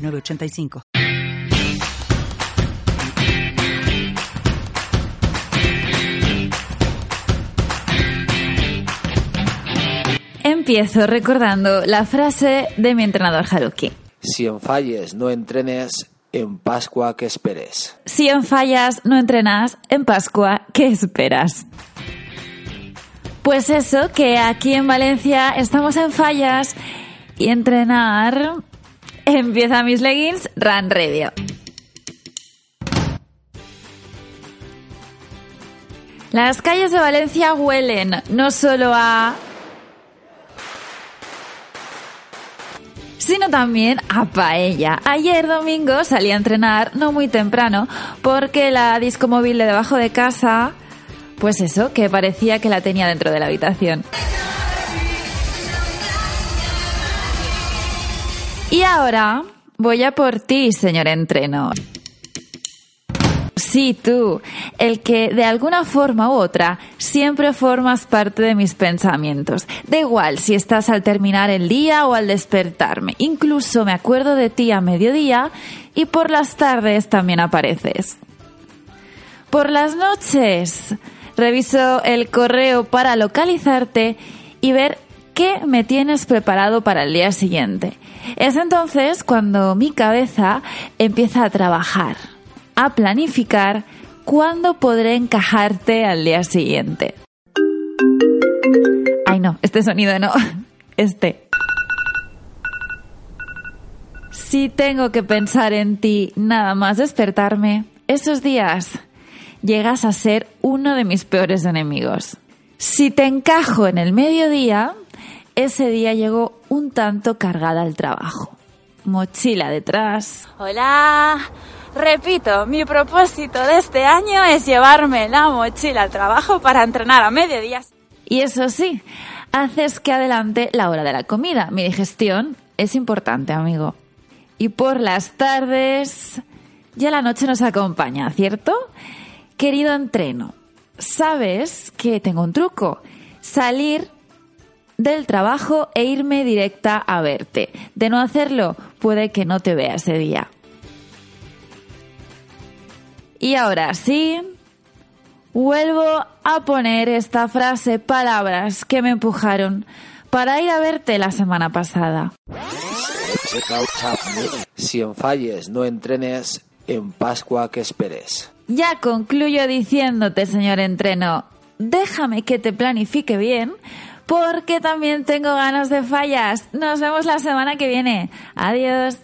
906985. Empiezo recordando la frase de mi entrenador Haruki. Si en falles no entrenes, en Pascua que esperes. Si en fallas no entrenas, en Pascua ¿qué esperas? Pues eso, que aquí en Valencia estamos en fallas y entrenar empieza mis leggings Run Radio. Las calles de Valencia huelen no solo a sino también a paella. Ayer domingo salí a entrenar no muy temprano porque la disco móvil de debajo de casa, pues eso, que parecía que la tenía dentro de la habitación. Y ahora voy a por ti, señor entreno. Sí, tú, el que de alguna forma u otra siempre formas parte de mis pensamientos. Da igual si estás al terminar el día o al despertarme. Incluso me acuerdo de ti a mediodía y por las tardes también apareces. Por las noches reviso el correo para localizarte y ver qué me tienes preparado para el día siguiente. Es entonces cuando mi cabeza empieza a trabajar, a planificar cuándo podré encajarte al día siguiente. Ay no, este sonido no, este. Si tengo que pensar en ti nada más despertarme, esos días llegas a ser uno de mis peores enemigos. Si te encajo en el mediodía, ese día llegó un tanto cargada al trabajo. Mochila detrás. Hola. Repito, mi propósito de este año es llevarme la mochila al trabajo para entrenar a mediodía. Y eso sí, haces que adelante la hora de la comida. Mi digestión es importante, amigo. Y por las tardes, ya la noche nos acompaña, ¿cierto? Querido entreno, sabes que tengo un truco. Salir del trabajo e irme directa a verte. De no hacerlo, puede que no te vea ese día. Y ahora sí, vuelvo a poner esta frase, palabras que me empujaron para ir a verte la semana pasada. Si en falles no entrenes, en Pascua que esperes. Ya concluyo diciéndote, señor entreno, déjame que te planifique bien, porque también tengo ganas de fallas. Nos vemos la semana que viene. Adiós.